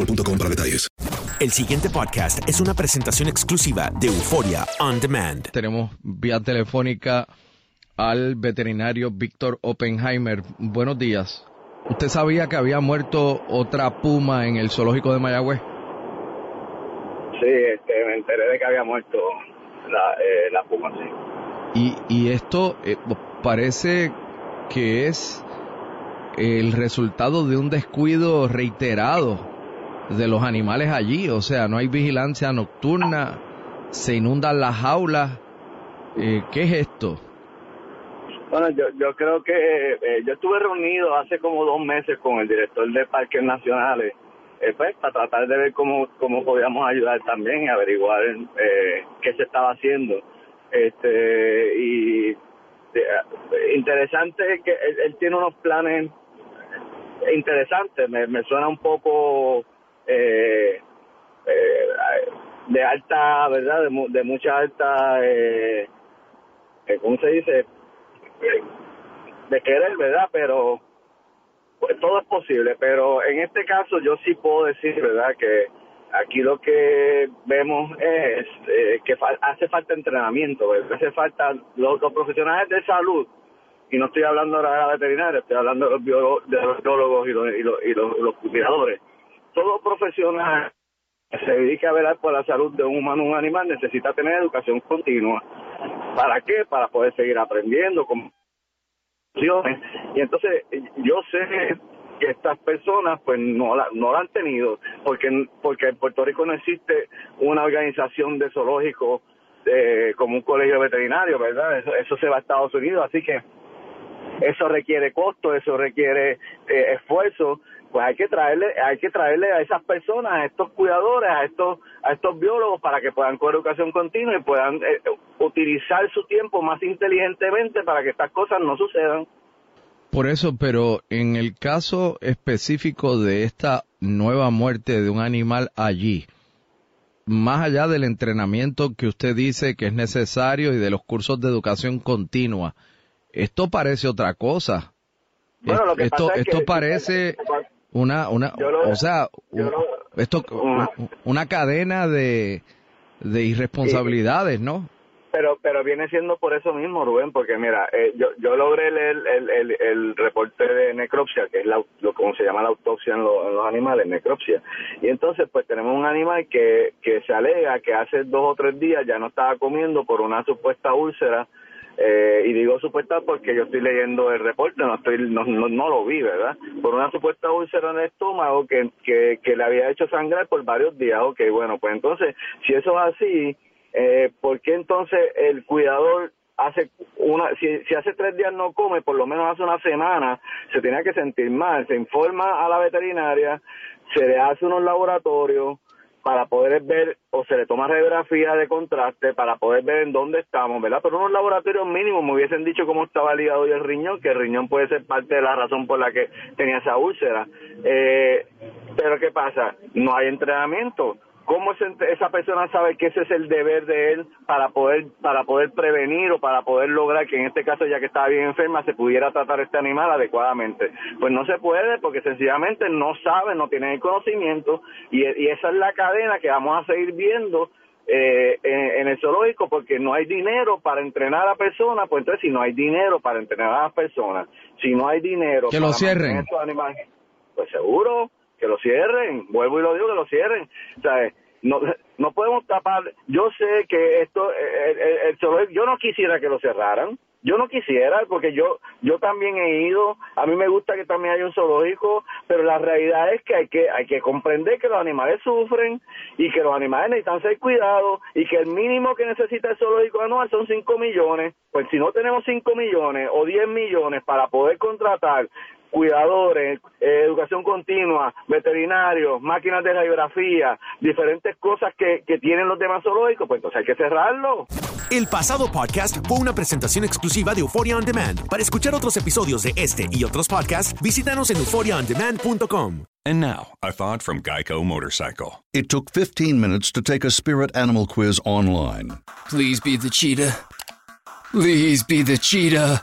boostmobile.com para detalles. El siguiente podcast es una presentación exclusiva de Euforia On Demand. Tenemos vía telefónica al veterinario Víctor Oppenheimer. Buenos días. ¿Usted sabía que había muerto otra puma en el zoológico de Mayagüez? Sí, este, me enteré de que había muerto la, eh, la puma, sí. Y, y esto eh, parece que es el resultado de un descuido reiterado de los animales allí. O sea, no hay vigilancia nocturna, se inundan las jaulas. Eh, ¿Qué es esto? Bueno, yo, yo creo que eh, yo estuve reunido hace como dos meses con el director de Parques Nacionales, eh, pues, para tratar de ver cómo, cómo podíamos ayudar también y averiguar eh, qué se estaba haciendo. Este y eh, interesante que él, tiene unos planes interesantes. Me suena un poco eh, eh, de alta, ¿verdad? De, de mucha alta, eh, eh, ¿cómo se dice? De querer, ¿verdad? Pero pues todo es posible, pero en este caso yo sí puedo decir, ¿verdad? Que aquí lo que vemos es eh, que hace falta entrenamiento, ¿verdad? hace falta los, profesionales de salud, y no estoy hablando ahora de la veterinaria, estoy hablando de los, biólogos, de los biólogos y los, y los, y los cuidadores. Todo profesional que se dedique a velar por la salud de un humano o un animal necesita tener educación continua. ¿Para qué? Para poder seguir aprendiendo, con y entonces yo sé que estas personas pues no la, no la han tenido porque porque en Puerto Rico no existe una organización de zoológicos eh, como un colegio veterinario, ¿verdad? Eso, eso se va a Estados Unidos, así que eso requiere costo, eso requiere eh, esfuerzo, pues hay que traerle, hay que traerle a esas personas, a estos cuidadores, a estos, a estos biólogos para que puedan educación continua y puedan eh, utilizar su tiempo más inteligentemente para que estas cosas no sucedan. Por eso, pero en el caso específico de esta nueva muerte de un animal allí, más allá del entrenamiento que usted dice que es necesario y de los cursos de educación continua, esto parece otra cosa. Bueno, lo que esto pasa es esto que- parece una una lo- o sea, yo un- lo- esto una cadena de de irresponsabilidades, ¿no? Pero pero viene siendo por eso mismo, Rubén, porque mira, eh, yo yo logré leer el, el, el reporte de necropsia, que es la, lo como se llama la autopsia en, lo- en los animales, necropsia. Y entonces pues tenemos un animal que, que se alega que hace dos o tres días ya no estaba comiendo por una supuesta úlcera Eh, y digo supuesta porque yo estoy leyendo el reporte, no estoy no, no, lo vi, ¿verdad? Por una supuesta úlcera en el estómago que, que, que le había hecho sangrar por varios días. Ok, bueno, pues entonces, si eso es así, eh, ¿por qué entonces el cuidador hace una, si, si hace tres días no come, por lo menos hace una semana, se tenía que sentir mal, se informa a la veterinaria, se le hace unos laboratorios para poder ver o se le toma radiografía de contraste para poder ver en dónde estamos, ¿verdad? Pero unos laboratorios mínimos me hubiesen dicho cómo estaba ligado y el riñón, que el riñón puede ser parte de la razón por la que tenía esa úlcera. Eh, pero ¿qué pasa? No hay entrenamiento cómo esa persona sabe que ese es el deber de él para poder para poder prevenir o para poder lograr que en este caso ya que estaba bien enferma se pudiera tratar este animal adecuadamente pues no se puede porque sencillamente no sabe no tiene el conocimiento y, esa es la cadena que vamos a seguir viendo eh, en, el zoológico porque no hay dinero para entrenar a la persona, pues entonces si no hay dinero para entrenar a las personas, si no hay dinero que lo cierren, estos animales, pues seguro que lo cierren, vuelvo y lo digo que lo cierren, o sea, no, no podemos tapar. Yo sé que esto, el, yo no quisiera que lo cerraran. Yo no quisiera, porque yo yo también he ido, a mí me gusta que también haya un zoológico, pero la realidad es que hay que hay que comprender que los animales sufren y que los animales necesitan ser cuidados y que el mínimo que necesita el zoológico anual son 5 millones. Pues si no tenemos 5 millones o 10 millones para poder contratar cuidadores, eh, educación continua, veterinarios, máquinas de radiografía, diferentes cosas que, que tienen los demás zoológicos, pues entonces hay que cerrarlo. El pasado podcast fue una presentación exclusiva de Euphoria On Demand. Para escuchar otros episodios de este y otros podcasts, visítanos en euphoriaondemand.com. And now, a thought from Geico Motorcycle. It took 15 minutes to take a spirit animal quiz online. Please be the cheetah. Please be the cheetah.